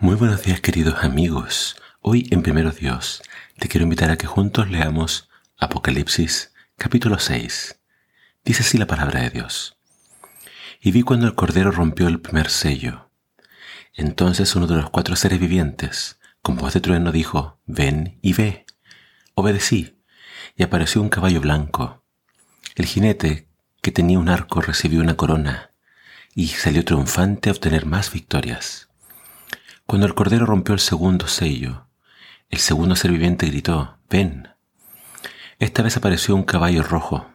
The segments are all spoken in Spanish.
Muy buenos días queridos amigos. Hoy en Primero Dios te quiero invitar a que juntos leamos Apocalipsis capítulo 6. Dice así la palabra de Dios. Y vi cuando el Cordero rompió el primer sello. Entonces uno de los cuatro seres vivientes, con voz de trueno, dijo, ven y ve. Obedecí, y apareció un caballo blanco. El jinete, que tenía un arco, recibió una corona, y salió triunfante a obtener más victorias. Cuando el Cordero rompió el segundo sello, el segundo ser viviente gritó, ven. Esta vez apareció un caballo rojo.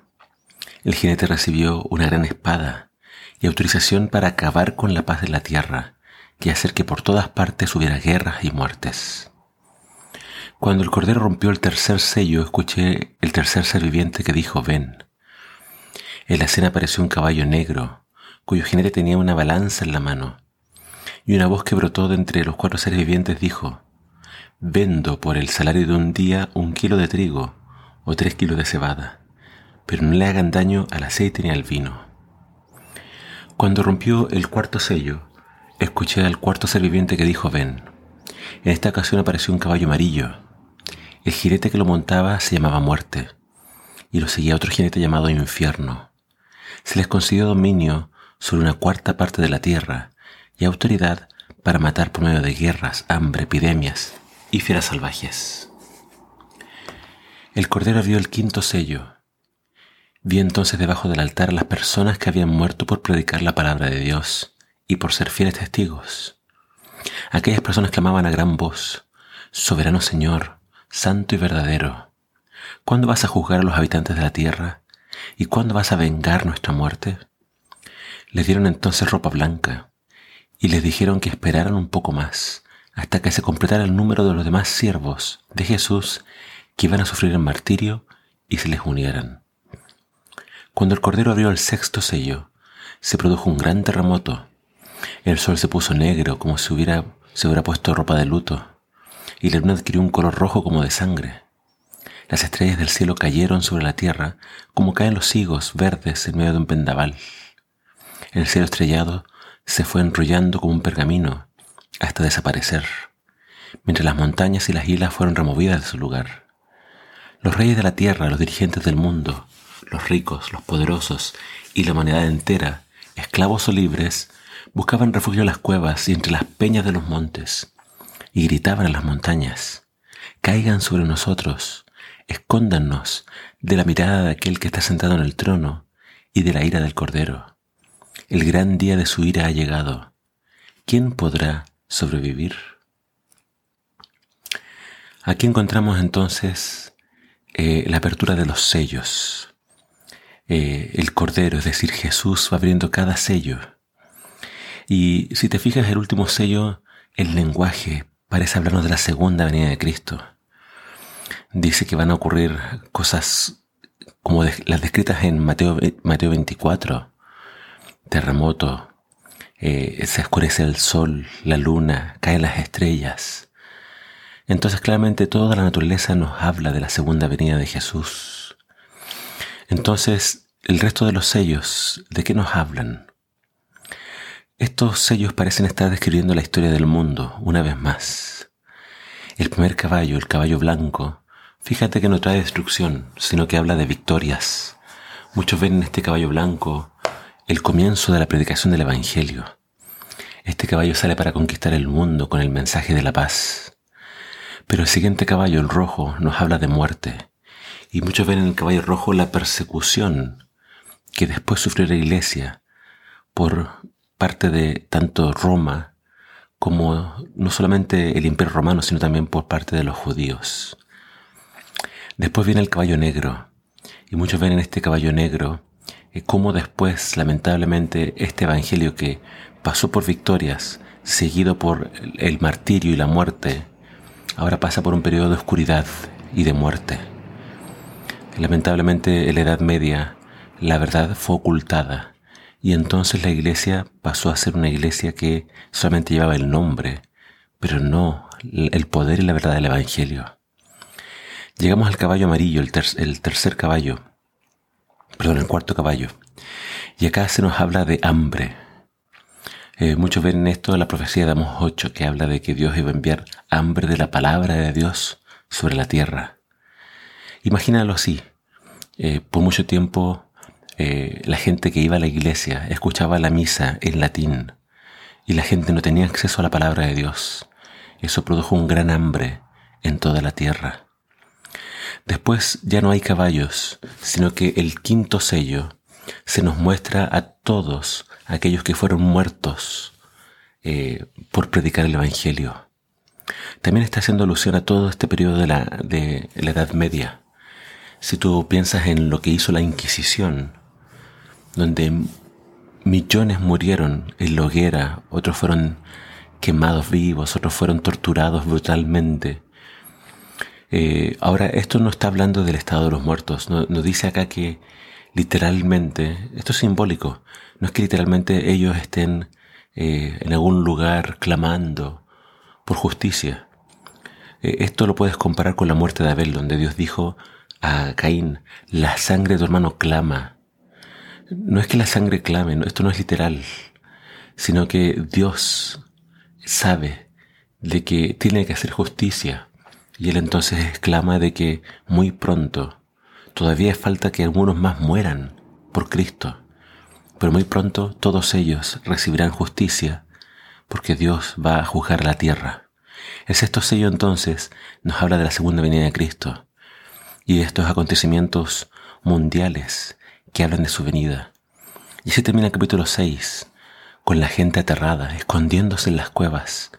El jinete recibió una gran espada y autorización para acabar con la paz de la tierra y hacer que por todas partes hubiera guerras y muertes. Cuando el Cordero rompió el tercer sello, escuché el tercer ser viviente que dijo, ven. En la escena apareció un caballo negro, cuyo jinete tenía una balanza en la mano y una voz que brotó de entre los cuatro seres vivientes dijo, Vendo por el salario de un día un kilo de trigo o tres kilos de cebada, pero no le hagan daño al aceite ni al vino. Cuando rompió el cuarto sello, escuché al cuarto ser viviente que dijo, ven. En esta ocasión apareció un caballo amarillo. El jinete que lo montaba se llamaba muerte, y lo seguía otro jinete llamado infierno. Se les concedió dominio sobre una cuarta parte de la tierra, y autoridad para matar por medio de guerras, hambre, epidemias y fieras salvajes. El Cordero vio el quinto sello. Vi entonces debajo del altar a las personas que habían muerto por predicar la palabra de Dios y por ser fieles testigos. Aquellas personas clamaban a gran voz, Soberano Señor, Santo y verdadero, ¿cuándo vas a juzgar a los habitantes de la tierra? ¿Y cuándo vas a vengar nuestra muerte? Le dieron entonces ropa blanca y les dijeron que esperaran un poco más, hasta que se completara el número de los demás siervos de Jesús que iban a sufrir el martirio y se les unieran. Cuando el Cordero abrió el sexto sello, se produjo un gran terremoto. El sol se puso negro como si hubiera, se hubiera puesto ropa de luto, y la luna adquirió un color rojo como de sangre. Las estrellas del cielo cayeron sobre la tierra como caen los higos verdes en medio de un pendaval. El cielo estrellado se fue enrollando como un pergamino hasta desaparecer, mientras las montañas y las islas fueron removidas de su lugar. Los reyes de la tierra, los dirigentes del mundo, los ricos, los poderosos y la humanidad entera, esclavos o libres, buscaban refugio en las cuevas y entre las peñas de los montes, y gritaban a las montañas, caigan sobre nosotros, escóndannos de la mirada de aquel que está sentado en el trono y de la ira del Cordero. El gran día de su ira ha llegado. ¿Quién podrá sobrevivir? Aquí encontramos entonces eh, la apertura de los sellos. Eh, el Cordero, es decir, Jesús va abriendo cada sello. Y si te fijas, el último sello, el lenguaje, parece hablarnos de la segunda venida de Cristo. Dice que van a ocurrir cosas como las descritas en Mateo, Mateo 24 terremoto, eh, se oscurece el sol, la luna, caen las estrellas. Entonces claramente toda la naturaleza nos habla de la segunda venida de Jesús. Entonces, el resto de los sellos, ¿de qué nos hablan? Estos sellos parecen estar describiendo la historia del mundo una vez más. El primer caballo, el caballo blanco, fíjate que no trae destrucción, sino que habla de victorias. Muchos ven en este caballo blanco el comienzo de la predicación del Evangelio. Este caballo sale para conquistar el mundo con el mensaje de la paz. Pero el siguiente caballo, el rojo, nos habla de muerte. Y muchos ven en el caballo rojo la persecución que después sufrió la iglesia por parte de tanto Roma como no solamente el imperio romano, sino también por parte de los judíos. Después viene el caballo negro, y muchos ven en este caballo negro cómo después, lamentablemente, este Evangelio que pasó por victorias, seguido por el martirio y la muerte, ahora pasa por un periodo de oscuridad y de muerte. Lamentablemente, en la Edad Media, la verdad fue ocultada y entonces la iglesia pasó a ser una iglesia que solamente llevaba el nombre, pero no el poder y la verdad del Evangelio. Llegamos al caballo amarillo, el, el tercer caballo, perdón, el cuarto caballo. Y acá se nos habla de hambre. Eh, muchos ven en esto la profecía de Amos 8 que habla de que Dios iba a enviar hambre de la palabra de Dios sobre la tierra. Imagínalo así. Eh, por mucho tiempo eh, la gente que iba a la iglesia escuchaba la misa en latín y la gente no tenía acceso a la palabra de Dios. Eso produjo un gran hambre en toda la tierra. Después ya no hay caballos, sino que el quinto sello se nos muestra a todos aquellos que fueron muertos eh, por predicar el Evangelio. También está haciendo alusión a todo este periodo de la, de la Edad Media. Si tú piensas en lo que hizo la Inquisición, donde millones murieron en la hoguera, otros fueron quemados vivos, otros fueron torturados brutalmente. Eh, ahora, esto no está hablando del estado de los muertos, no, dice acá que literalmente, esto es simbólico, no es que literalmente ellos estén eh, en algún lugar clamando por justicia. Eh, esto lo puedes comparar con la muerte de Abel, donde Dios dijo a Caín, la sangre de tu hermano clama. No es que la sangre clame, esto no es literal, sino que Dios sabe de que tiene que hacer justicia y él entonces exclama de que muy pronto todavía falta que algunos más mueran por Cristo, pero muy pronto todos ellos recibirán justicia porque Dios va a juzgar la tierra. El sexto sello entonces nos habla de la segunda venida de Cristo y de estos acontecimientos mundiales que hablan de su venida. Y así termina el capítulo 6, con la gente aterrada, escondiéndose en las cuevas,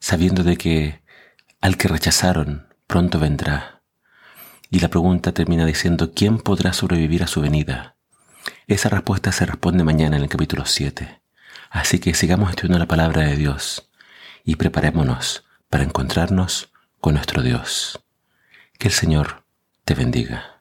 sabiendo de que al que rechazaron pronto vendrá. Y la pregunta termina diciendo, ¿quién podrá sobrevivir a su venida? Esa respuesta se responde mañana en el capítulo 7. Así que sigamos estudiando la palabra de Dios y preparémonos para encontrarnos con nuestro Dios. Que el Señor te bendiga.